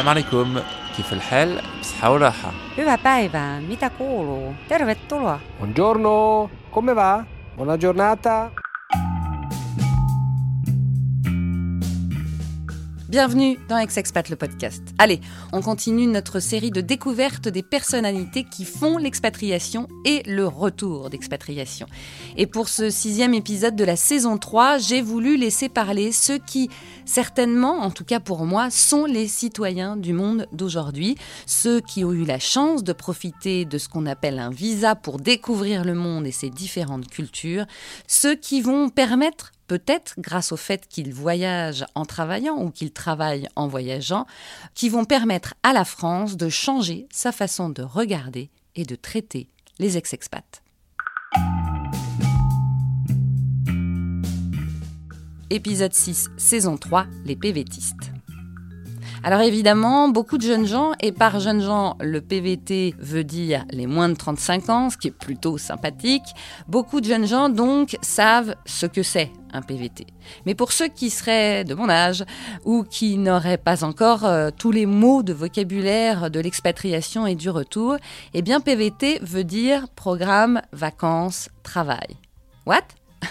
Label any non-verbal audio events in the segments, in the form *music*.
السلام عليكم كيف الحال بصحة وراحة Hyvää päivää, mitä kuuluu? Tervetuloa. Buongiorno, come va? Buona giornata. Bienvenue dans Ex-Expat le podcast. Allez, on continue notre série de découvertes des personnalités qui font l'expatriation et le retour d'expatriation. Et pour ce sixième épisode de la saison 3, j'ai voulu laisser parler ceux qui, certainement, en tout cas pour moi, sont les citoyens du monde d'aujourd'hui, ceux qui ont eu la chance de profiter de ce qu'on appelle un visa pour découvrir le monde et ses différentes cultures, ceux qui vont permettre peut-être grâce au fait qu'ils voyagent en travaillant ou qu'ils travaillent en voyageant, qui vont permettre à la France de changer sa façon de regarder et de traiter les ex-expats. Épisode 6, saison 3, les PVTistes. Alors évidemment, beaucoup de jeunes gens, et par jeunes gens, le PVT veut dire les moins de 35 ans, ce qui est plutôt sympathique, beaucoup de jeunes gens donc savent ce que c'est un PVT. Mais pour ceux qui seraient de mon âge ou qui n'auraient pas encore euh, tous les mots de vocabulaire de l'expatriation et du retour, eh bien PVT veut dire programme, vacances, travail. What? *laughs*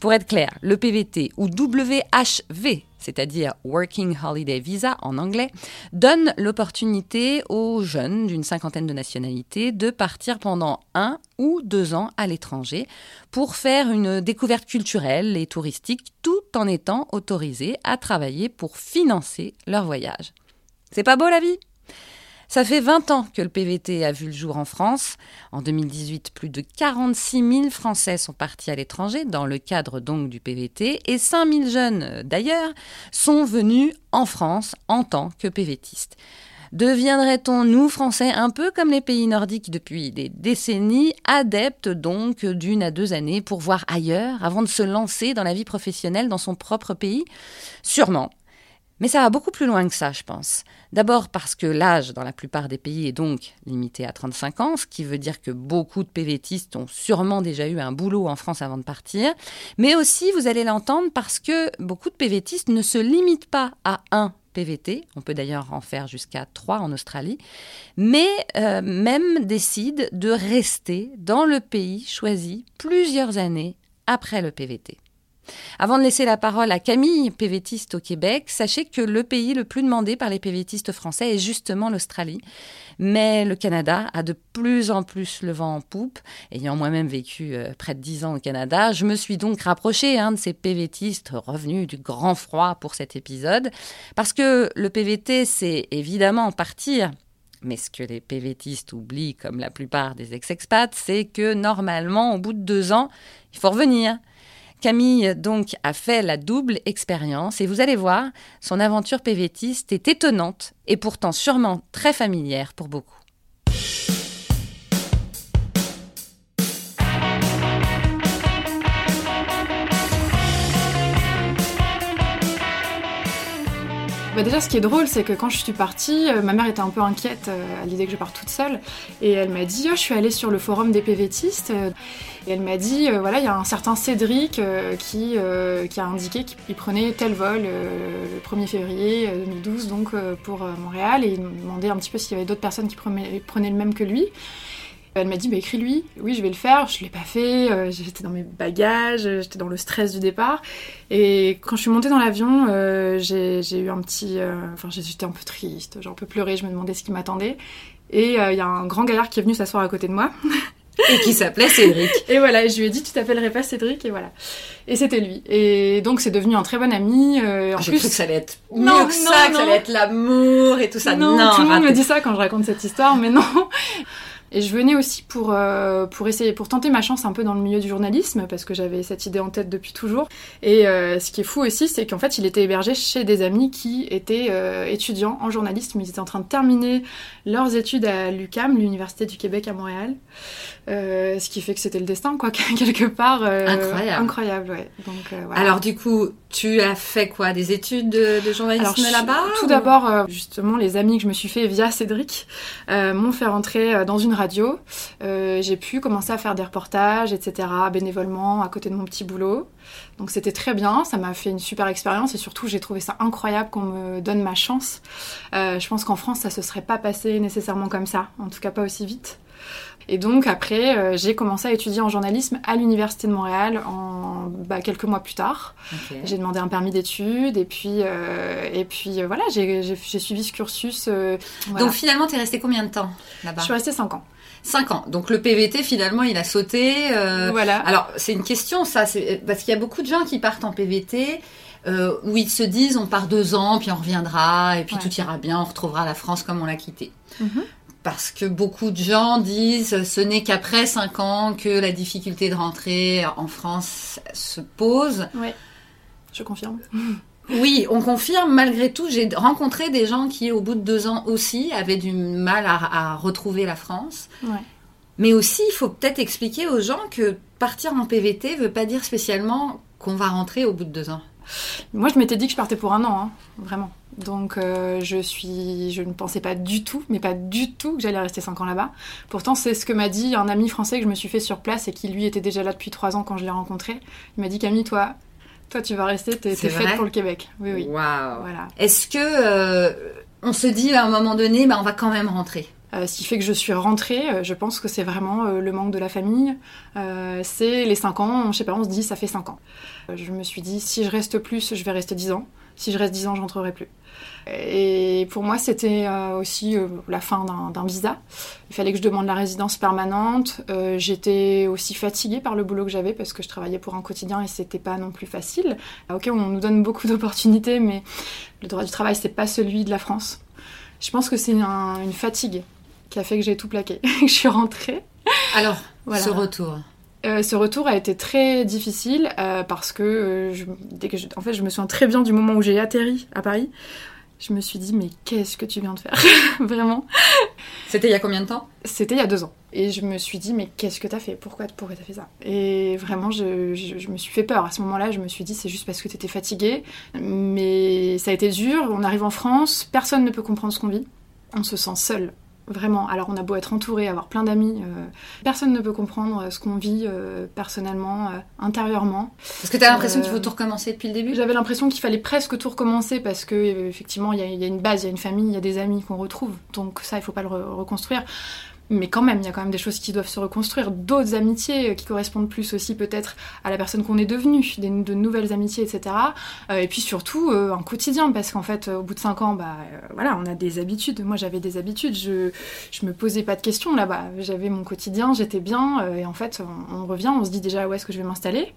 Pour être clair, le PVT ou WHV, c'est-à-dire Working Holiday Visa en anglais, donne l'opportunité aux jeunes d'une cinquantaine de nationalités de partir pendant un ou deux ans à l'étranger pour faire une découverte culturelle et touristique tout en étant autorisés à travailler pour financer leur voyage. C'est pas beau la vie? Ça fait 20 ans que le PVT a vu le jour en France. En 2018, plus de 46 000 Français sont partis à l'étranger dans le cadre donc du PVT et 5 000 jeunes d'ailleurs sont venus en France en tant que PVTistes. Deviendrait-on, nous, Français, un peu comme les pays nordiques depuis des décennies, adeptes donc d'une à deux années pour voir ailleurs avant de se lancer dans la vie professionnelle dans son propre pays? Sûrement. Mais ça va beaucoup plus loin que ça, je pense. D'abord parce que l'âge dans la plupart des pays est donc limité à 35 ans, ce qui veut dire que beaucoup de PVTistes ont sûrement déjà eu un boulot en France avant de partir. Mais aussi, vous allez l'entendre, parce que beaucoup de PVTistes ne se limitent pas à un PVT, on peut d'ailleurs en faire jusqu'à trois en Australie, mais euh, même décident de rester dans le pays choisi plusieurs années après le PVT. Avant de laisser la parole à Camille, PVTiste au Québec, sachez que le pays le plus demandé par les PVTistes français est justement l'Australie. Mais le Canada a de plus en plus le vent en poupe. Ayant moi-même vécu euh, près de dix ans au Canada, je me suis donc rapprochée hein, de ces PVTistes revenus du grand froid pour cet épisode. Parce que le PVT, c'est évidemment partir mais ce que les PVTistes oublient, comme la plupart des ex-expats, c'est que normalement, au bout de deux ans, il faut revenir. Camille donc a fait la double expérience et vous allez voir, son aventure PVTiste est étonnante et pourtant sûrement très familière pour beaucoup. Bah déjà, ce qui est drôle, c'est que quand je suis partie, euh, ma mère était un peu inquiète euh, à l'idée que je parte toute seule. Et elle m'a dit, oh, je suis allée sur le forum des PVTistes. Et elle m'a dit, euh, voilà, il y a un certain Cédric qui, a indiqué qu'il prenait tel vol le 1er février 2012, donc pour Montréal. Et il me demandait un petit peu s'il y avait d'autres personnes qui prenaient le même que lui. Elle m'a dit, bah, écris-lui. Oui, je vais le faire. Je l'ai pas fait. Euh, j'étais dans mes bagages, j'étais dans le stress du départ. Et quand je suis montée dans l'avion, euh, j'ai eu un petit. euh, Enfin, j'étais un peu triste, j'ai un peu pleuré. Je me demandais ce qui m'attendait. Et euh, il y a un grand gaillard qui est venu s'asseoir à côté de moi. *laughs* Et qui s'appelait Cédric. Et voilà, et je lui ai dit, tu t'appellerais pas Cédric, et voilà. Et c'était lui. Et donc, c'est devenu un très bon ami. euh, en J'ai plus, cru que ça allait être Non, mieux que ça, non, que ça non. allait être l'amour et tout ça. non, tout le monde me dit ça quand je raconte cette histoire, mais non. Et je venais aussi pour, euh, pour essayer, pour tenter ma chance un peu dans le milieu du journalisme, parce que j'avais cette idée en tête depuis toujours. Et euh, ce qui est fou aussi, c'est qu'en fait, il était hébergé chez des amis qui étaient euh, étudiants en journalisme. Ils étaient en train de terminer leurs études à l'UCAM, l'Université du Québec à Montréal. Ce qui fait que c'était le destin, quoi, *laughs* quelque part. Incroyable. Incroyable, ouais. Donc, voilà. Alors du coup, tu as fait quoi Des études de, de journalisme là-bas Tout d'abord, euh, justement, les amis que je me suis fait via Cédric euh, m'ont fait rentrer euh, dans une radio. Euh, j'ai pu commencer à faire des reportages, etc., bénévolement, à côté de mon petit boulot. Donc c'était très bien, ça m'a fait une super expérience et surtout j'ai trouvé ça incroyable qu'on me donne ma chance. Euh, je pense qu'en France ça se serait pas passé nécessairement comme ça, en tout cas pas aussi vite. Et donc après, euh, j'ai commencé à étudier en journalisme à l'université de Montréal en bah, quelques mois plus tard. J'ai demandé un permis d'études et puis euh, et puis euh, voilà, j'ai suivi ce cursus. voilà. Donc finalement, t'es resté combien de temps là-bas? Je suis restée 5 ans. 5 ans. Donc le PVT, finalement, il a sauté. voilà. Alors, c'est une question, ça, parce qu'il y a beaucoup de gens qui partent en PVT. euh, où ils se disent on part deux ans, puis on reviendra, et puis Ouais. tout ira bien, on retrouvera la France comme on l'a quittée. Mhm. Parce que beaucoup de gens disent ce n'est qu'après cinq ans que la difficulté de rentrer en France se pose. Ouais. Je confirme. *laughs* Oui, on confirme. Malgré tout, j'ai rencontré des gens qui, au bout de deux ans aussi, avaient du mal à, à retrouver la France. Ouais. Mais aussi, il faut peut-être expliquer aux gens que partir en PVT veut pas dire spécialement qu'on va rentrer au bout de deux ans. Moi, je m'étais dit que je partais pour un an, hein, vraiment. Donc, euh, je suis, je ne pensais pas du tout, mais pas du tout, que j'allais rester 5 ans là-bas. Pourtant, c'est ce que m'a dit un ami français que je me suis fait sur place et qui lui était déjà là depuis 3 ans quand je l'ai rencontré. Il m'a dit Camille, toi, toi, tu vas rester, t'es t'es faite pour le Québec. Oui, oui. Waouh. Voilà. Est-ce que euh, on se dit à un moment donné, bah, on va quand même rentrer? Euh, ce qui fait que je suis rentrée, euh, je pense que c'est vraiment euh, le manque de la famille. C'est les 5 ans, je sais pas, on se dit ça fait 5 ans. Je me suis dit si je reste plus, je vais rester 10 ans. Si je reste 10 ans, je rentrerai plus. Et pour moi, c'était euh, aussi euh, la fin d'un visa. Il fallait que je demande la résidence permanente. Euh, J'étais aussi fatiguée par le boulot que j'avais parce que je travaillais pour un quotidien et c'était pas non plus facile. Ah, Ok, on nous donne beaucoup *laughs* d'opportunités, mais le droit du travail, c'est pas celui de la France. Je pense que c'est un- une fatigue qui a fait que j'ai tout plaqué. *laughs* je suis rentrée. Alors, Voilà. ce retour. Euh, ce retour a été très difficile euh, parce que euh, je, dès que je- en fait, je me souviens très bien du moment où j'ai atterri à Paris. Je me suis dit mais qu'est-ce que tu viens de faire *laughs* Vraiment. C'était il y a combien de temps C'était il y a deux ans. Et je me suis dit mais qu'est-ce que t'as fait Pourquoi pourquoi t'as fait ça Et vraiment je, je- je me suis fait peur. À ce moment-là, je me suis dit c'est juste parce que t'étais fatiguée. Mais ça a été dur. On arrive en France, personne ne peut comprendre ce qu'on vit. On se sent seul. Vraiment. Alors on a beau être entouré, avoir plein d'amis, euh, personne ne peut comprendre ce qu'on vit euh, personnellement, euh, intérieurement. Parce que tu as l'impression Euh, qu'il faut tout recommencer depuis le début? J'avais l'impression qu'il fallait presque tout recommencer parce que euh, effectivement il y, a- il y a une base, il y a une famille, il y a des amis qu'on retrouve. Donc ça, il faut pas le re- reconstruire. Mais quand même, il y a quand même des choses qui doivent se reconstruire, d'autres amitiés euh, qui correspondent plus aussi peut-être à la personne qu'on est devenue, des, de nouvelles amitiés, etc. Euh, et puis surtout euh, un quotidien, parce qu'en fait, au bout de cinq ans, bah voilà, on a des habitudes. Moi, j'avais des habitudes, je je me posais pas de questions là-bas. J'avais mon quotidien, j'étais bien, et en fait, on, revient, on se dit déjà où est-ce que je vais m'installer?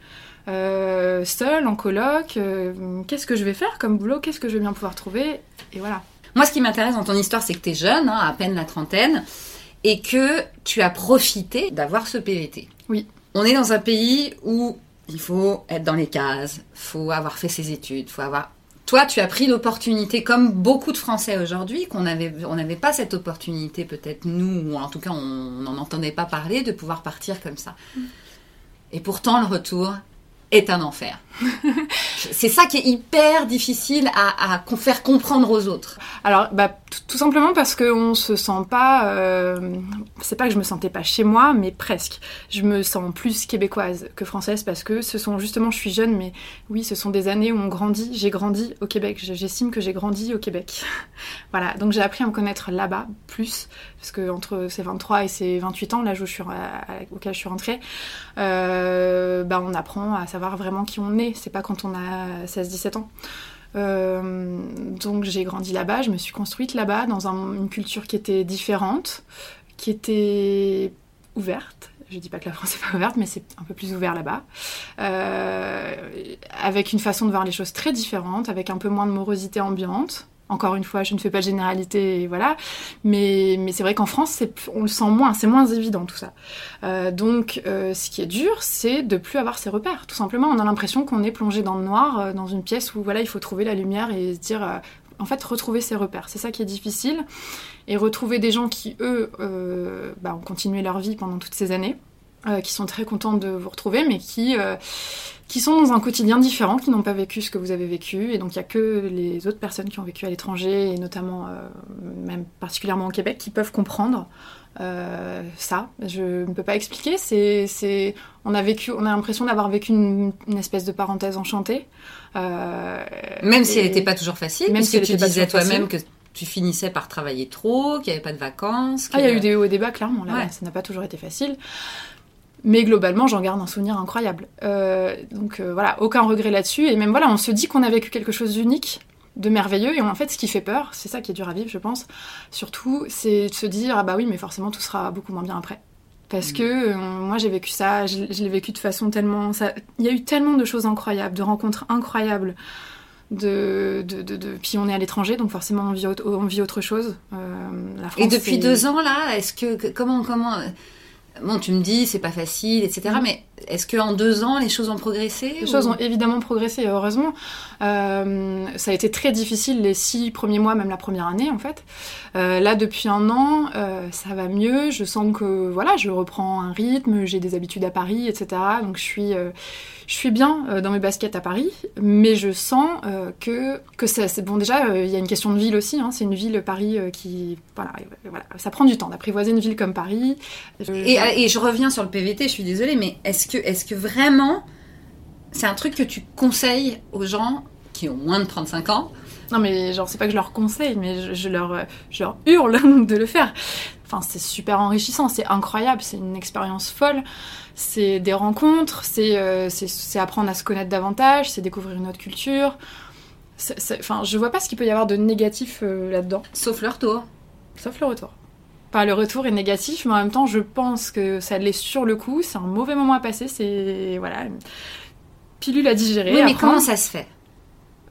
Euh, seule, en coloc, qu'est-ce que je vais faire comme boulot, qu'est-ce que je vais bien pouvoir trouver, et voilà. Moi, ce qui m'intéresse dans ton histoire, c'est que tu es jeune, hein, à peine la trentaine, et que tu as profité d'avoir ce PVT. Oui. On est dans un pays où il faut être dans les cases, faut avoir fait ses études, faut avoir. Toi, tu as pris l'opportunité, comme beaucoup de Français aujourd'hui, qu'on avait, on n'avait pas cette opportunité, peut-être nous, ou en tout cas, on n'en entendait pas parler, de pouvoir partir comme ça. Et pourtant, le retour est un enfer. *laughs* C'est ça qui est hyper difficile à, faire comprendre aux autres. Alors, bah, tout- simplement parce qu'on se sent pas. euh, c'est pas que je me sentais pas chez moi, mais presque. Je me sens plus québécoise que française parce que ce sont justement, je suis jeune, mais oui, ce sont des années où on grandit. J'ai grandi au Québec. Je- J'estime que j'ai grandi au Québec. *laughs* voilà, donc j'ai appris à me connaître là-bas plus, parce que entre ces 23 et ces 28 ans, l'âge auquel je suis rentrée, euh, bah, on apprend à savoir vraiment qui on est. C'est pas quand on a 16-17 ans. Euh, donc j'ai grandi là-bas, je me suis construite là-bas dans un- une culture qui était différente, qui était ouverte. Je dis pas que la France *laughs* est pas ouverte, mais c'est un peu plus ouvert là-bas. Euh, avec une façon de voir les choses très différente, avec un peu moins de morosité ambiante. Encore une fois, je ne fais pas de généralité, voilà. Mais, mais c'est vrai qu'en France, on le sent moins, c'est moins évident tout ça. Euh, donc, euh, ce qui est dur, c'est de plus avoir ses repères. Tout simplement, on a l'impression qu'on est plongé dans le noir, euh, dans une pièce où voilà, il faut trouver la lumière et se dire, en fait, retrouver ses repères. C'est ça qui est difficile. Et retrouver des gens qui, eux, bah, ont continué leur vie pendant toutes ces années. Euh, qui sont très contents de vous retrouver, mais qui, euh, qui sont dans un quotidien différent, qui n'ont pas vécu ce que vous avez vécu. Et donc, il n'y a que les autres personnes qui ont vécu à l'étranger, et notamment, euh, même particulièrement au Québec, qui peuvent comprendre ça. Je ne peux pas expliquer. C'est, c'est, on a vécu, on a l'impression d'avoir vécu une, une espèce de parenthèse enchantée. Même si elle n'était pas toujours facile, Même si tu disais toi-même que tu finissais par travailler trop, qu'il n'y avait pas de vacances. Ah, il y a eu des hauts et des bas, clairement. Là, Ouais. ça n'a pas toujours été facile. Mais globalement, j'en garde un souvenir incroyable. Euh, donc euh, voilà, aucun regret là-dessus. Et même voilà, on se dit qu'on a vécu quelque chose d'unique, de merveilleux. Et en fait, ce qui fait peur, c'est ça qui est dur à vivre, je pense. Surtout, c'est de se dire ah bah oui, mais forcément, tout sera beaucoup moins bien après. Parce que euh, moi, j'ai vécu ça, je, je l'ai vécu de façon tellement. Il y a eu tellement de choses incroyables, de rencontres incroyables. De, de, de, de- Puis on est à l'étranger, donc forcément on vit, autre- on vit autre chose. Euh, la France, Et depuis deux ans là, est-ce que comment comment bon tu me dis c'est pas facile etc. Mhm. Mais est-ce que en deux ans les choses ont progressé Les ou- choses ont évidemment progressé, heureusement. Euh, ça a été très difficile les six premiers mois, même la première année en fait. Euh, là, depuis un an, euh, ça va mieux. Je sens que voilà, je reprends un rythme, j'ai des habitudes à Paris, etc. Donc je suis, je suis bien euh, dans mes baskets à Paris, mais je sens euh, que que c'est bon. Déjà, euh, il y a une question de ville aussi. hein. C'est une ville Paris qui voilà, voilà, ça prend du temps d'apprivoiser une ville comme Paris. Je- Et, et je reviens sur le PVT, je suis désolée, mais est-ce que, est-ce que vraiment c'est un truc que tu conseilles aux gens qui ont moins de 35 ans? Non mais genre c'est pas que je leur conseille, mais je, je leur, je leur hurle *laughs* de le faire. Enfin c'est super enrichissant, c'est incroyable, c'est une expérience folle. C'est des rencontres, c'est euh, apprendre à se connaître davantage, c'est découvrir une autre culture. C'est- c'est- Enfin je vois pas ce qu'il peut y avoir de négatif euh, là-dedans, Sauf le retour. sauf le retour. Enfin, le retour est négatif, mais en même temps, je pense que ça l'est sur le coup. C'est un mauvais moment à passer. C'est voilà, pilule à digérer. Oui, mais comment ça se fait?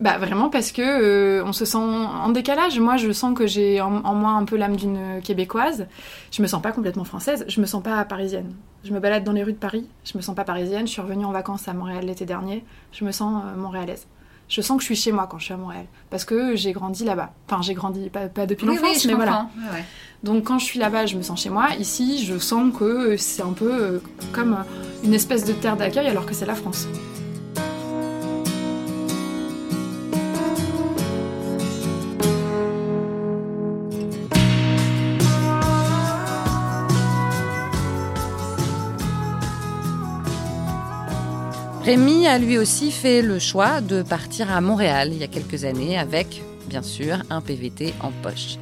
Bah vraiment parce que euh, on se sent en décalage. Moi, je sens que j'ai en, en moi un peu l'âme d'une québécoise. Je me sens pas complètement française. Je me sens pas parisienne. Je me balade dans les rues de Paris. Je me sens pas parisienne. Je suis revenue en vacances à Montréal l'été dernier. Je me sens euh, montréalaise. Je sens que je suis chez moi quand je suis à Montréal parce que j'ai grandi là-bas. Enfin, j'ai grandi pas, pas depuis l'enfance, oui, mais voilà. comprends. Ouais, ouais. Donc quand je suis là-bas, je me sens chez moi. Ici, je sens que c'est un peu euh, comme euh, une espèce de terre d'accueil alors que c'est la France. Rémi a lui aussi fait le choix de partir à Montréal il y a quelques années avec, bien sûr, un PVT en poche.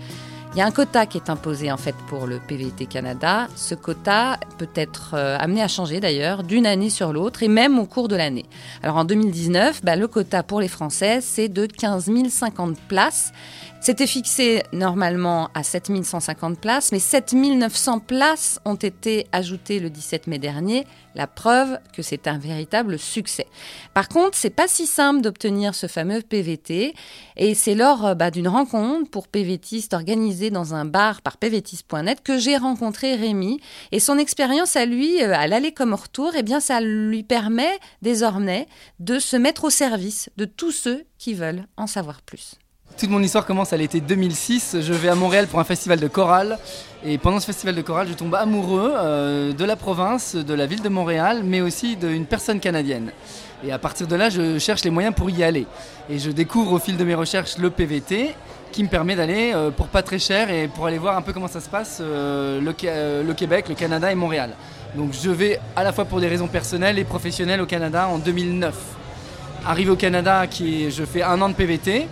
Il y a un quota qui est imposé en fait pour le PVT Canada. Ce quota peut être euh, amené à changer d'ailleurs d'une année sur l'autre et même au cours de l'année. Alors en 2019, bah, le quota pour les Français c'est de 15 050 places. C'était fixé normalement à 7 150 places, mais 7 900 places ont été ajoutées le 17 mai dernier. La preuve que c'est un véritable succès. Par contre, c'est pas si simple d'obtenir ce fameux PVT, et c'est lors euh, bah, d'une rencontre pour PVTistes organisée dans un bar par pvtiste.net que j'ai rencontré Rémi. Et son expérience à lui, euh, à l'aller comme au retour, eh bien, ça lui permet désormais de se mettre au service de tous ceux qui veulent en savoir plus. Toute mon histoire commence à l'été 2006. Je vais à Montréal pour un festival de chorale. Et pendant ce festival de chorale, je tombe amoureux euh, de la province, de la ville de Montréal, mais aussi d'une personne canadienne. Et à partir de là, je cherche les moyens pour y aller. Et je découvre au fil de mes recherches le PVT, qui me permet d'aller euh, pour pas très cher et pour aller voir un peu comment ça se passe euh, le, Québec, le Canada et Montréal. Donc je vais à la fois pour des raisons personnelles et professionnelles au Canada en 2009. Arrivé au Canada, je fais un an de PVT.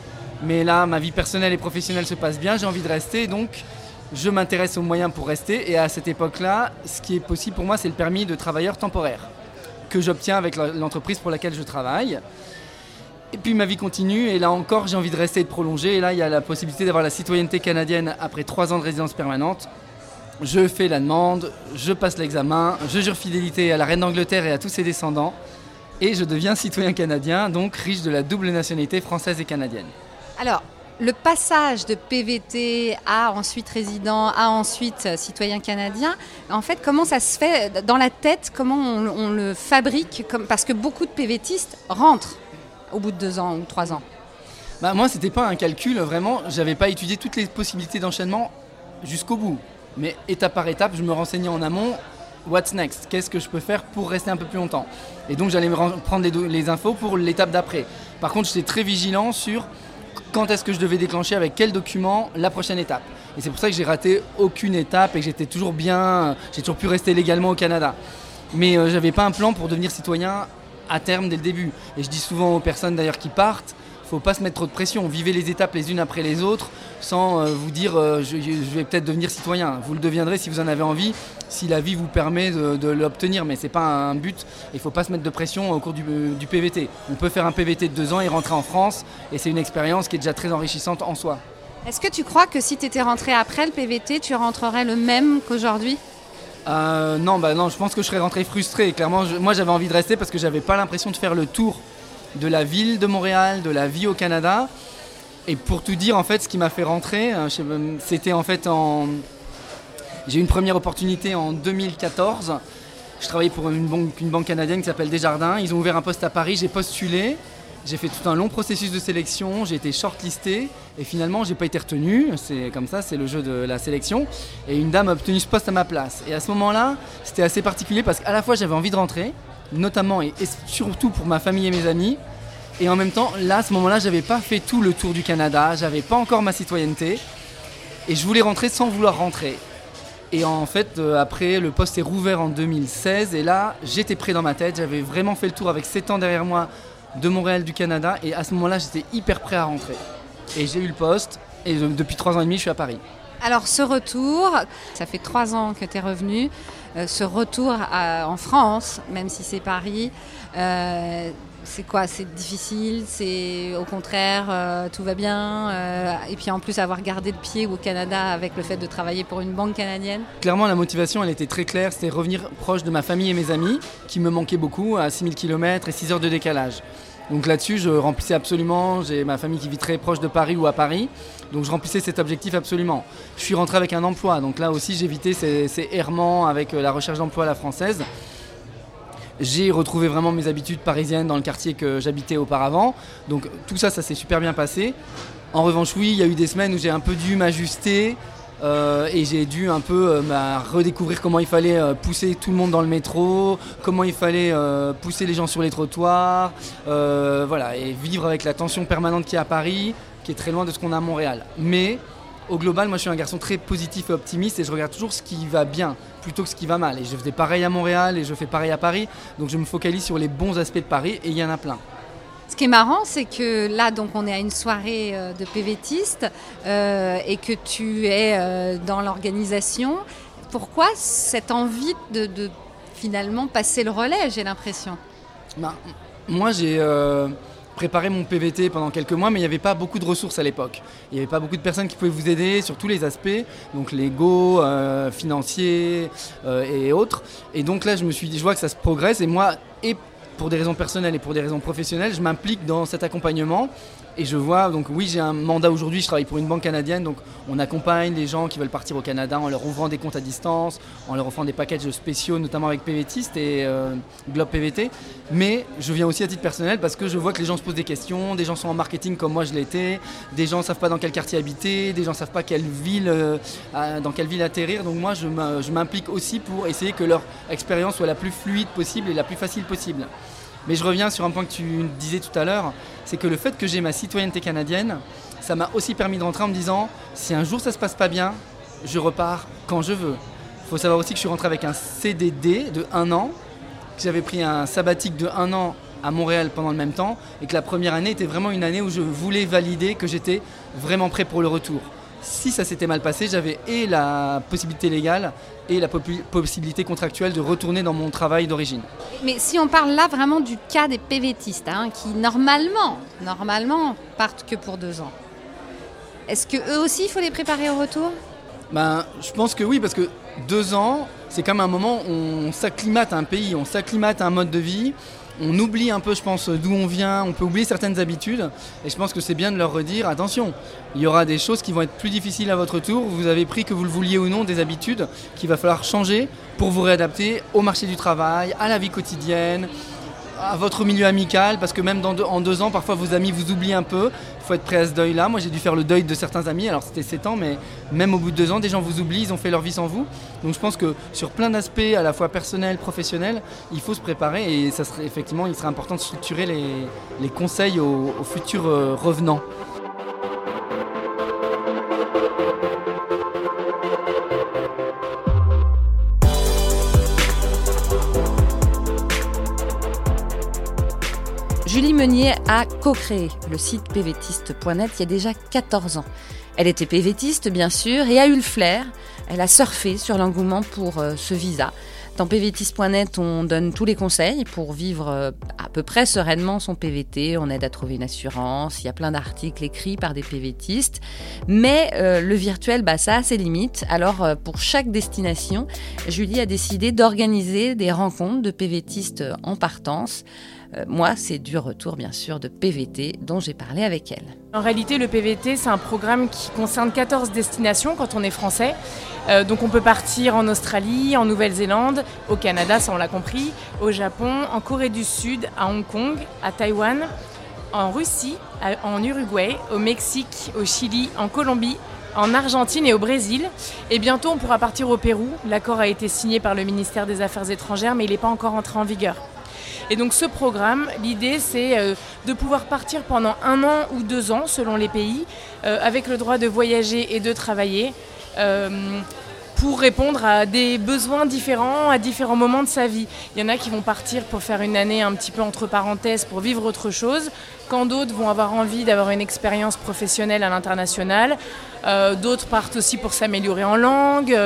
Mais là, ma vie personnelle et professionnelle se passe bien, j'ai envie de rester, donc je m'intéresse aux moyens pour rester. Et à cette époque-là, ce qui est possible pour moi, c'est le permis de travailleur temporaire que j'obtiens avec l'entreprise pour laquelle je travaille. Et puis ma vie continue, et là encore, j'ai envie de rester et de prolonger. Et là, il y a la possibilité d'avoir la citoyenneté canadienne après trois ans de résidence permanente. Je fais la demande, je passe l'examen, je jure fidélité à la reine d'Angleterre et à tous ses descendants. Et je deviens citoyen canadien, donc riche de la double nationalité française et canadienne. Alors, le passage de PVT à ensuite résident, à ensuite citoyen canadien, en fait, comment ça se fait dans la tête Comment on, le fabrique Parce que beaucoup de PVTistes rentrent au bout de deux ans ou trois ans. Bah, moi, c'était pas un calcul, vraiment. J'avais pas étudié toutes les possibilités d'enchaînement jusqu'au bout. Mais étape par étape, je me renseignais en amont what's next? Qu'est-ce que je peux faire pour rester un peu plus longtemps? Et donc j'allais prendre les, les infos pour l'étape d'après. Par contre, j'étais très vigilant sur quand est-ce que je devais déclencher avec quel document la prochaine étape. Et c'est pour ça que j'ai raté aucune étape et que j'étais toujours bien, j'ai toujours pu rester légalement au Canada. Mais euh, j'avais pas un plan pour devenir citoyen à terme dès le début. Et je dis souvent aux personnes d'ailleurs qui partent, faut pas se mettre trop de pression. Vivez les étapes les unes après les autres sans euh, vous dire euh, je, je vais peut-être devenir citoyen. Vous le deviendrez si vous en avez envie, si la vie vous permet de, de l'obtenir. Mais c'est pas un but. Il faut pas se mettre de pression au cours du, du PVT. On peut faire un PVT de deux ans et rentrer en France. Et c'est une expérience qui est déjà très enrichissante en soi. Est-ce que tu crois que si tu étais rentré après le PVT, tu rentrerais le même qu'aujourd'hui? Euh, non, bah non, je pense que je serais rentré frustré. Clairement, je- moi j'avais envie de rester parce que j'avais pas l'impression de faire le tour de la ville de Montréal, de la vie au Canada. Et pour tout dire, en fait, ce qui m'a fait rentrer, euh, c'était en fait en. J'ai eu une première opportunité en 2014. Je travaillais pour une banque, une banque canadienne qui s'appelle Desjardins. Ils ont ouvert un poste à Paris, j'ai postulé. J'ai fait tout un long processus de sélection, j'ai été shortlisté et finalement j'ai pas été retenu. C'est comme ça, c'est le jeu de la sélection. Et une dame a obtenu ce poste à ma place. Et à ce moment-là, c'était assez particulier parce qu'à la fois j'avais envie de rentrer, notamment et, surtout pour ma famille et mes amis. Et en même temps, là, à ce moment-là, j'avais pas fait tout le tour du Canada, j'avais pas encore ma citoyenneté. Et je voulais rentrer sans vouloir rentrer. Et en fait, euh, après, le poste est rouvert en 2016. Et là, j'étais prêt dans ma tête. J'avais vraiment fait le tour avec 7 ans derrière moi de Montréal, du Canada. Et à ce moment-là, j'étais hyper prêt à rentrer. Et j'ai eu le poste. Et euh, depuis 3 ans et demi, je suis à Paris. Alors ce retour, ça fait trois ans que tu es revenu, ce retour en France, même si c'est Paris, euh, c'est quoi? C'est difficile C'est au contraire, euh, tout va bien euh, Et puis en plus avoir gardé le pied au Canada avec le fait de travailler pour une banque canadienne Clairement, la motivation, elle était très claire. C'était revenir proche de ma famille et mes amis, qui me manquaient beaucoup, à 6000 km et 6 heures de décalage. Donc là-dessus, je remplissais absolument. J'ai ma famille qui vit très proche de Paris ou à Paris. Donc je remplissais cet objectif absolument. Je suis rentré avec un emploi. Donc là aussi, j'ai évité ces, errements avec euh, la recherche d'emploi à la française. J'ai retrouvé vraiment mes habitudes parisiennes dans le quartier que j'habitais auparavant. Donc tout ça, ça s'est super bien passé. En revanche, oui, il y a eu des semaines où j'ai un peu dû m'ajuster euh, et j'ai dû un peu euh, bah, redécouvrir comment il fallait euh, pousser tout le monde dans le métro, comment il fallait pousser les gens sur les trottoirs, voilà, et vivre avec la tension permanente qu'il y a à Paris, qui est très loin de ce qu'on a à Montréal. Mais au global, moi je suis un garçon très positif et optimiste et je regarde toujours ce qui va bien plutôt que ce qui va mal. Et je faisais pareil à Montréal et je fais pareil à Paris, donc je me focalise sur les bons aspects de Paris et il y en a plein. Ce qui est marrant, c'est que là, donc, on est à une soirée euh, de PVTistes euh, et que tu es euh, dans l'organisation. Pourquoi cette envie de, finalement passer le relais, j'ai l'impression? Ben, moi, j'ai préparé mon PVT pendant quelques mois, mais il n'y avait pas beaucoup de ressources à l'époque. Il n'y avait pas beaucoup de personnes qui pouvaient vous aider sur tous les aspects, donc légaux, financiers et autres. Et donc là, je me suis dit, je vois que ça se progresse, et moi, et pour des raisons personnelles et pour des raisons professionnelles, je m'implique dans cet accompagnement. Et je vois, donc oui, j'ai un mandat aujourd'hui, je travaille pour une banque canadienne, donc on accompagne les gens qui veulent partir au Canada en leur ouvrant des comptes à distance, en leur offrant des packages spéciaux, notamment avec PVTiste et euh, Globe PVT. Mais je viens aussi à titre personnel parce que je vois que les gens se posent des questions, des gens sont en marketing comme moi je l'étais, des gens ne savent pas dans quel quartier habiter, des gens ne savent pas quelle ville, euh, dans quelle ville atterrir. Donc moi, je m'implique aussi pour essayer que leur expérience soit la plus fluide possible et la plus facile possible. Mais je reviens sur un point que tu disais tout à l'heure, c'est que le fait que j'ai ma citoyenneté canadienne, ça m'a aussi permis de rentrer en me disant, si un jour ça se passe pas bien, je repars quand je veux. Il faut savoir aussi que je suis rentré avec un CDD de un an, que j'avais pris un sabbatique de un an à Montréal pendant le même temps, et que la première année était vraiment une année où je voulais valider que j'étais vraiment prêt pour le retour. Si ça s'était mal passé, j'avais et la possibilité légale et la possibilité contractuelle de retourner dans mon travail d'origine. Mais si on parle là vraiment du cas des PVTistes, hein, qui normalement, normalement partent que pour deux ans, est-ce que eux aussi il faut les préparer au retour? Ben, je pense que oui, parce que deux ans, c'est comme un moment où on s'acclimate à un pays, on s'acclimate à un mode de vie, on oublie un peu, je pense, d'où on vient, on peut oublier certaines habitudes, et je pense que c'est bien de leur redire, attention, il y aura des choses qui vont être plus difficiles à votre tour, vous avez pris, que vous le vouliez ou non, des habitudes qu'il va falloir changer pour vous réadapter au marché du travail, à la vie quotidienne, à votre milieu amical, parce que même en deux ans, parfois vos amis vous oublient un peu. Il faut être prêt à ce deuil-là. Moi, j'ai dû faire le deuil de certains amis, alors c'était 7 ans, mais même au bout de deux ans, des gens vous oublient, ils ont fait leur vie sans vous. Donc je pense que sur plein d'aspects, à la fois personnels, professionnels, il faut se préparer et effectivement, il serait important de structurer les, conseils aux, aux futurs euh, revenants. A co-créé le site pvtiste.net il y a déjà 14 ans. Elle était pvtiste, bien sûr, et a eu le flair. Elle a surfé sur l'engouement pour euh, ce visa. Dans pvtiste.net, on donne tous les conseils pour vivre euh, à peu près sereinement son PVT. On aide à trouver une assurance. Il y a plein d'articles écrits par des PVTistes. Mais euh, le virtuel, bah, ça a ses limites. Alors, pour chaque destination, Julie a décidé d'organiser des rencontres de PVTistes en partance. Euh, moi, c'est du retour, bien sûr, de PVT dont j'ai parlé avec elle. En réalité, le PVT, c'est un programme qui concerne 14 destinations quand on est français. Euh, donc on peut partir en Australie, en Nouvelle-Zélande, au Canada, ça on l'a compris, au Japon, en Corée du Sud, à Hong Kong, à Taïwan, en Russie, en Uruguay, au Mexique, au Chili, en Colombie, en Argentine et au Brésil. Et bientôt on pourra partir au Pérou. L'accord a été signé par le ministère des Affaires étrangères, mais il n'est pas encore entré en vigueur. Et donc ce programme, l'idée c'est euh, de pouvoir partir pendant un an ou deux ans selon les pays, euh, avec le droit de voyager et de travailler, euh, pour répondre à des besoins différents à différents moments de sa vie. Il y en a qui vont partir pour faire une année un petit peu entre parenthèses pour vivre autre chose, quand d'autres vont avoir envie d'avoir une expérience professionnelle à l'international. D'autres partent aussi pour s'améliorer en langue,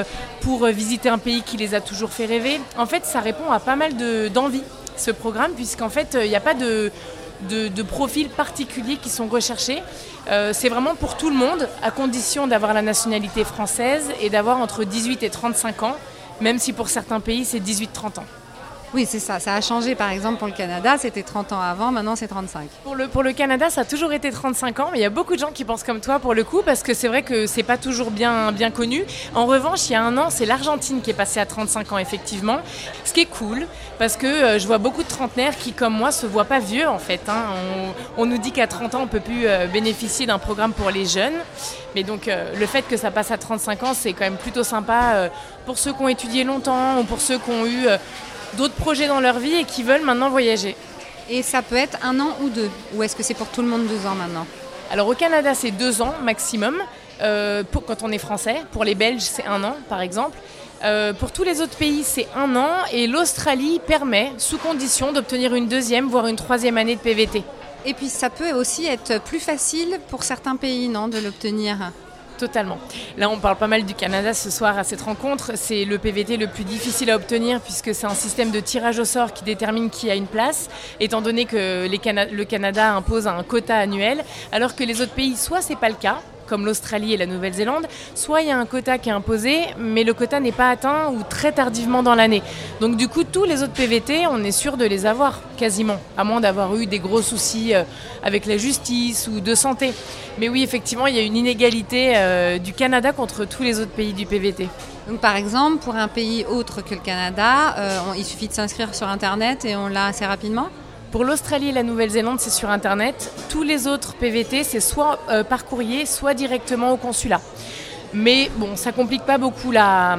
pour visiter un pays qui les a toujours fait rêver. En fait, ça répond à pas mal de- d'envies, ce programme, puisqu'en fait, euh, il n'y a pas de, profils particuliers qui sont recherchés. Euh, c'est vraiment pour tout le monde, à condition d'avoir la nationalité française et d'avoir entre 18 et 35 ans, même si pour certains pays, c'est 18-30 ans. Oui, c'est ça. Ça a changé, par exemple, pour le Canada. C'était 30 ans avant, maintenant c'est 35. Pour le, pour le Canada, ça a toujours été 35 ans, mais il y a beaucoup de gens qui pensent comme toi pour le coup, parce que c'est vrai que c'est pas toujours bien, bien connu. En revanche, il y a un an, c'est l'Argentine qui est passée à 35 ans, effectivement. Ce qui est cool, parce que euh, je vois beaucoup de trentenaires qui, comme moi, se voient pas vieux en fait. hein. On, nous dit qu'à 30 ans, on peut plus euh, bénéficier d'un programme pour les jeunes. Mais donc, euh, le fait que ça passe à 35 ans, c'est quand même plutôt sympa pour ceux qui ont étudié longtemps ou pour ceux qui ont eu d'autres projets dans leur vie et qui veulent maintenant voyager. Et ça peut être un an ou deux. Ou est-ce que c'est pour tout le monde deux ans maintenant Alors au Canada, c'est deux ans maximum, euh, pour, quand on est français. Pour les Belges, c'est un an, par exemple. Euh, pour tous les autres pays, c'est un an. Et l'Australie permet, sous condition, d'obtenir une deuxième, voire une troisième année de PVT. Et puis ça peut aussi être plus facile pour certains pays, non, de l'obtenir Totalement. Là, on parle pas mal du Canada ce soir à cette rencontre. C'est le PVT le plus difficile à obtenir puisque c'est un système de tirage au sort qui détermine qui a une place, étant donné que le Canada impose un quota annuel, alors que les autres pays, soit c'est pas le cas, comme l'Australie et la Nouvelle-Zélande, soit il y a un quota qui est imposé, mais le quota n'est pas atteint ou très tardivement dans l'année. Donc du coup, tous les autres PVT, on est sûr de les avoir, quasiment, à moins d'avoir eu des gros soucis euh, avec la justice ou de santé. Mais oui, effectivement, il y a une inégalité euh, du Canada contre tous les autres pays du PVT. Donc par exemple, pour un pays autre que le Canada, euh, il suffit de s'inscrire sur Internet et on l'a assez rapidement? Pour l'Australie et la Nouvelle-Zélande, c'est sur Internet. Tous les autres PVT, c'est soit euh, par courrier, soit directement au consulat. Mais bon, ça complique pas beaucoup la,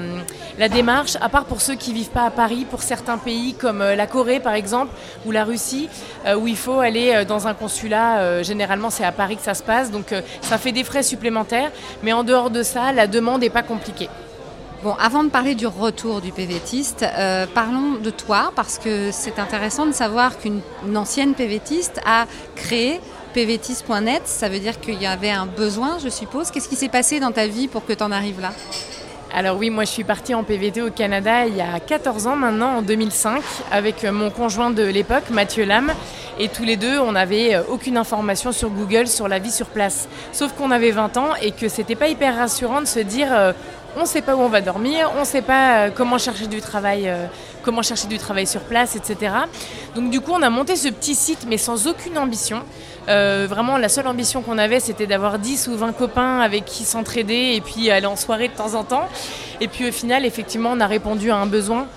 démarche, à part pour ceux qui vivent pas à Paris, pour certains pays comme euh, la Corée par exemple, ou la Russie, euh, où il faut aller dans un consulat. généralement, c'est à Paris que ça se passe, donc ça fait des frais supplémentaires. Mais en dehors de ça, la demande n'est pas compliquée. Bon, avant de parler du retour du PVTiste, euh, parlons de toi parce que c'est intéressant de savoir qu'une une ancienne PVTiste a créé pvtiste.net. Ça veut dire qu'il y avait un besoin, je suppose. Qu'est-ce qui s'est passé dans ta vie pour que tu en arrives là? Alors oui, moi je suis partie en PVT au Canada il y a 14 ans maintenant, en 2005, avec euh, mon conjoint de l'époque, Mathieu Lam. Et tous les deux, on n'avait euh, aucune information sur Google sur la vie sur place. Sauf qu'on avait 20 ans et que c'était pas hyper rassurant de se dire on ne sait pas où on va dormir, on ne sait pas euh, comment chercher du travail, euh, comment chercher du travail sur place, etc. Donc du coup, on a monté ce petit site, mais sans aucune ambition. Euh, vraiment, la seule ambition qu'on avait, c'était d'avoir 10 ou 20 copains avec qui s'entraider et puis aller en soirée de temps en temps. Et puis au final, effectivement, on a répondu à un besoin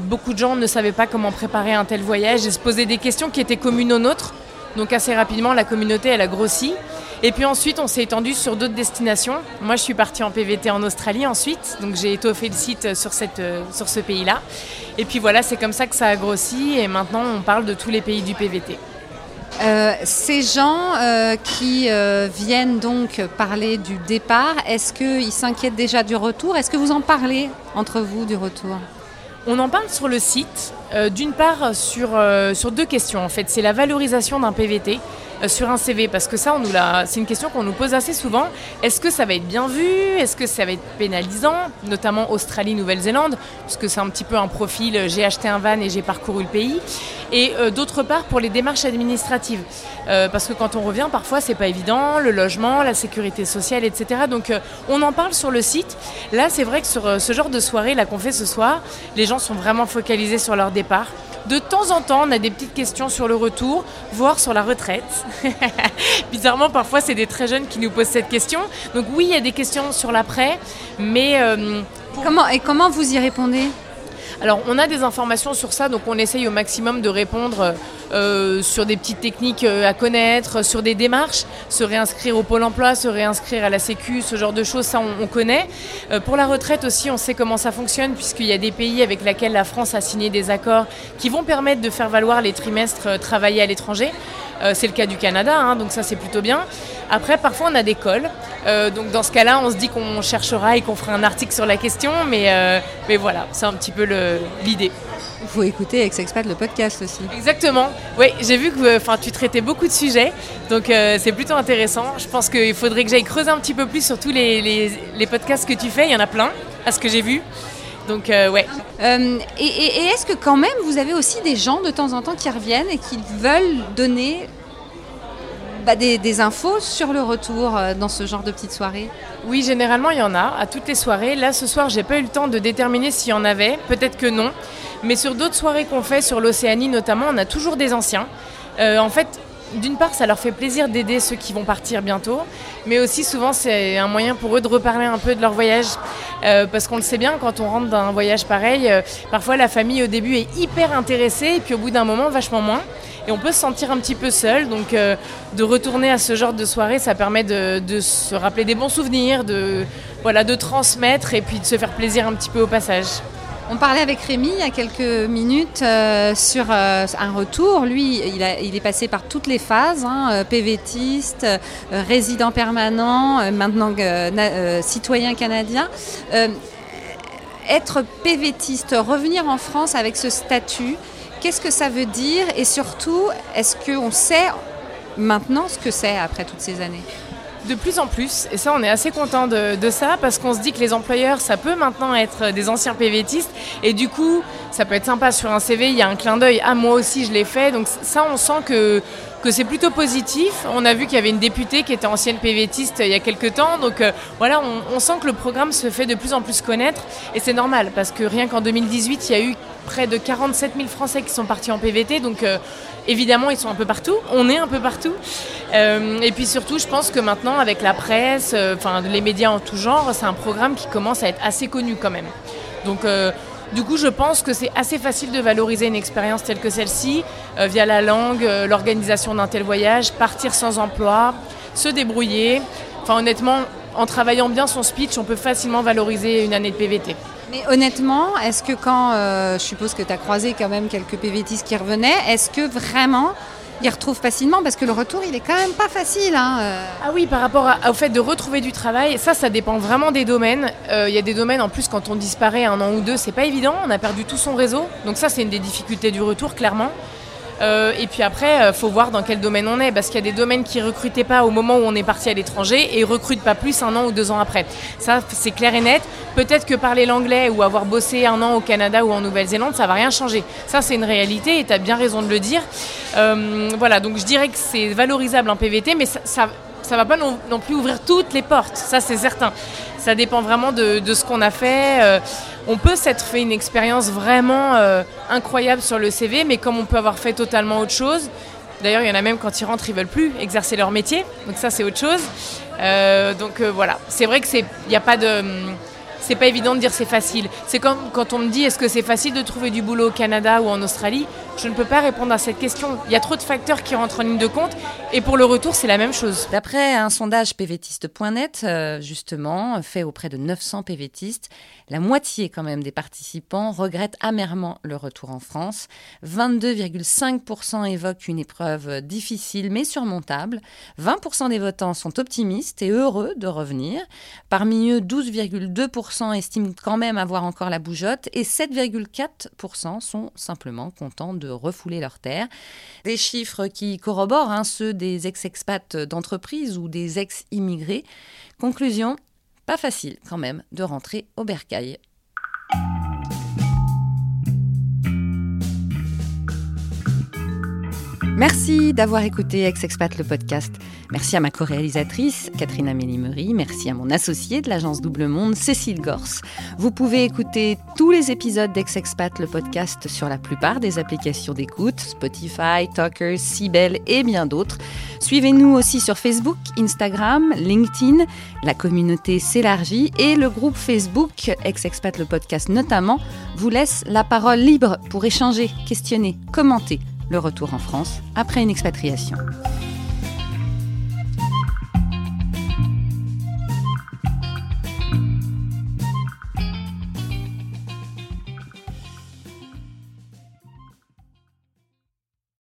beaucoup de gens ne savaient pas comment préparer un tel voyage et se posaient des questions qui étaient communes aux nôtres. Donc assez rapidement, la communauté, elle a grossi. Et puis ensuite, on s'est étendu sur d'autres destinations. Moi, je suis partie en PVT en Australie ensuite, donc j'ai étoffé le site sur, cette, euh, sur ce pays-là. Et puis voilà, c'est comme ça que ça a grossi et maintenant on parle de tous les pays du PVT. Euh, ces gens euh, qui euh, viennent donc parler du départ, est-ce qu'ils s'inquiètent déjà du retour? Est-ce que vous en parlez entre vous du retour? On en parle sur le site, d'une part sur, sur deux questions en fait. C'est la valorisation d'un PVT. Euh, sur un CV Parce que ça, c'est une question qu'on nous pose assez souvent. Est-ce que ça va être bien vu? Est-ce que ça va être pénalisant Notamment Australie, Nouvelle-Zélande, puisque c'est un petit peu un profil, euh, j'ai acheté un van et j'ai parcouru le pays. Et euh, d'autre part, pour les démarches administratives. parce que quand on revient, parfois, c'est pas évident, le logement, la sécurité sociale, etc. Donc, on en parle sur le site. Là, c'est vrai que sur ce genre de soirée, là qu'on fait ce soir, les gens sont vraiment focalisés sur leur départ. De temps en temps, on a des petites questions sur le retour, voire sur la retraite. *laughs* Bizarrement, parfois, c'est des très jeunes qui nous posent cette question. Donc oui, il y a des questions sur l'après, mais... Euh, comment, et comment vous y répondez? Alors, on a des informations sur ça, donc on essaye au maximum de répondre euh, sur des petites techniques euh, à connaître, sur des démarches, se réinscrire au Pôle emploi, se réinscrire à la Sécu, ce genre de choses, ça on, connaît. Euh, pour la retraite aussi, on sait comment ça fonctionne, puisqu'il y a des pays avec lesquels la France a signé des accords qui vont permettre de faire valoir les trimestres travaillés à l'étranger. C'est le cas du Canada, hein, donc ça c'est plutôt bien. Après, parfois on a des cols. donc dans ce cas-là, on se dit qu'on cherchera et qu'on fera un article sur la question, mais, mais voilà, c'est un petit peu l'idée. Il faut écouter Ex-Expat le podcast aussi. Exactement. Oui, j'ai vu que enfin, tu traitais beaucoup de sujets, donc euh, c'est plutôt intéressant. Je pense qu'il faudrait que j'aille creuser un petit peu plus sur tous les, les, podcasts que tu fais. Il y en a plein, à ce que j'ai vu. Donc, euh, ouais. Euh, et, et est-ce que quand même, vous avez aussi des gens de temps en temps qui reviennent et qui veulent donner bah, des, infos sur le retour euh, dans ce genre de petites soirées? Oui, généralement il y en a à toutes les soirées. Là ce soir, j'ai pas eu le temps de déterminer s'il y en avait. Peut-être que non. Mais sur d'autres soirées qu'on fait sur l'Océanie notamment, on a toujours des anciens. Euh, en fait, d'une part, ça leur fait plaisir d'aider ceux qui vont partir bientôt, mais aussi souvent c'est un moyen pour eux de reparler un peu de leur voyage. Euh, parce qu'on le sait bien, quand on rentre dans un voyage pareil, parfois la famille au début est hyper intéressée et puis au bout d'un moment vachement moins et on peut se sentir un petit peu seul. Donc euh, de retourner à ce genre de soirée, ça permet de, se rappeler des bons souvenirs, de transmettre et puis de se faire plaisir un petit peu au passage. On parlait avec Rémi il y a quelques minutes euh, sur euh, un retour. Lui, il, est passé par toutes les phases, hein, PVTiste, résident permanent, maintenant citoyen canadien. être PVTiste, revenir en France avec ce statut, Qu'est-ce que ça veut dire? Et surtout, est-ce qu'on sait maintenant ce que c'est après toutes ces années? De plus en plus, et ça on est assez content de, ça parce qu'on se dit que les employeurs ça peut maintenant être des anciens PVTistes. Et du coup ça peut être sympa sur un CV, il y a un clin d'œil, ah moi aussi je l'ai fait, donc ça on sent que, que c'est plutôt positif. On a vu qu'il y avait une députée qui était ancienne PVTiste il y a quelques temps, donc euh, voilà on, sent que le programme se fait de plus en plus connaître et c'est normal parce que rien qu'en 2018 il y a eu près de 47 000 Français qui sont partis en PVT, donc euh, évidemment ils sont un peu partout, on est un peu partout. Euh, et puis surtout, je pense que maintenant avec la presse, euh, les médias en tout genre, c'est un programme qui commence à être assez connu quand même. Donc du coup, je pense que c'est assez facile de valoriser une expérience telle que celle-ci, via la langue, l'organisation d'un tel voyage, partir sans emploi, se débrouiller. Enfin, honnêtement, en travaillant bien son speech, on peut facilement valoriser une année de PVT. Mais honnêtement, est-ce que quand, euh, je suppose que tu as croisé quand même quelques PVTistes qui revenaient, est-ce que vraiment ils retrouvent facilement Parce que le retour, il est quand même pas facile. Hein, euh. Ah oui, par rapport au fait de retrouver du travail, ça, ça dépend vraiment des domaines. Euh, il y a des domaines, en plus, quand on disparaît un an ou deux, c'est pas évident, on a perdu tout son réseau. Donc ça, c'est une des difficultés du retour, clairement. Euh, et puis après, euh, faut voir dans quel domaine on est, parce qu'il y a des domaines qui recrutaient pas au moment où on est parti à l'étranger et recrutent pas plus un an ou deux ans après. Ça, c'est clair et net. Peut-être que parler l'anglais ou avoir bossé un an au Canada ou en Nouvelle-Zélande, ça va rien changer. Ça, c'est une réalité et tu as bien raison de le dire. Euh, voilà, donc je dirais que c'est valorisable un PVT, mais ça, va pas non, plus ouvrir toutes les portes. Ça, c'est certain. Ça dépend vraiment de, ce qu'on a fait on peut s'être fait une expérience vraiment euh, incroyable sur le CV, mais comme on peut avoir fait totalement autre chose, d'ailleurs il y en a même quand ils rentrent, ils veulent plus exercer leur métier, donc ça c'est autre chose. Euh, donc euh, voilà, c'est vrai que c'est, il a pas de, c'est pas évident de dire c'est facile. C'est comme quand on me dit est-ce que c'est facile de trouver du boulot au Canada ou en Australie? Je ne peux pas répondre à cette question. Il y a trop de facteurs qui rentrent en ligne de compte et pour le retour, c'est la même chose. D'après un sondage pvtiste.net, euh, justement, fait auprès de 900 pvtistes, la moitié quand même des participants regrettent amèrement le retour en France. 22,5% évoquent une épreuve difficile mais surmontable. 20% des votants sont optimistes et heureux de revenir. Parmi eux, 12,2% estiment quand même avoir encore la bougeotte et 7,4% sont simplement contents de refouler leur terre. Des chiffres qui corroborent hein, ceux des ex-expats d'entreprise ou des ex-immigrés. Conclusion, pas facile quand même de rentrer au bercail. Merci d'avoir écouté Ex-Expat le podcast. Merci à ma co-réalisatrice, Catherine Amélie Merci à mon associé de l'agence Double Monde, Cécile Gors. Vous pouvez écouter tous les épisodes d'Ex-Expat le podcast sur la plupart des applications d'écoute, Spotify, Talkers, Sibel et bien d'autres. Suivez-nous aussi sur Facebook, Instagram, LinkedIn. La communauté s'élargit et le groupe Facebook, Ex-Expat le podcast notamment, vous laisse la parole libre pour échanger, questionner, commenter le retour en France après une expatriation.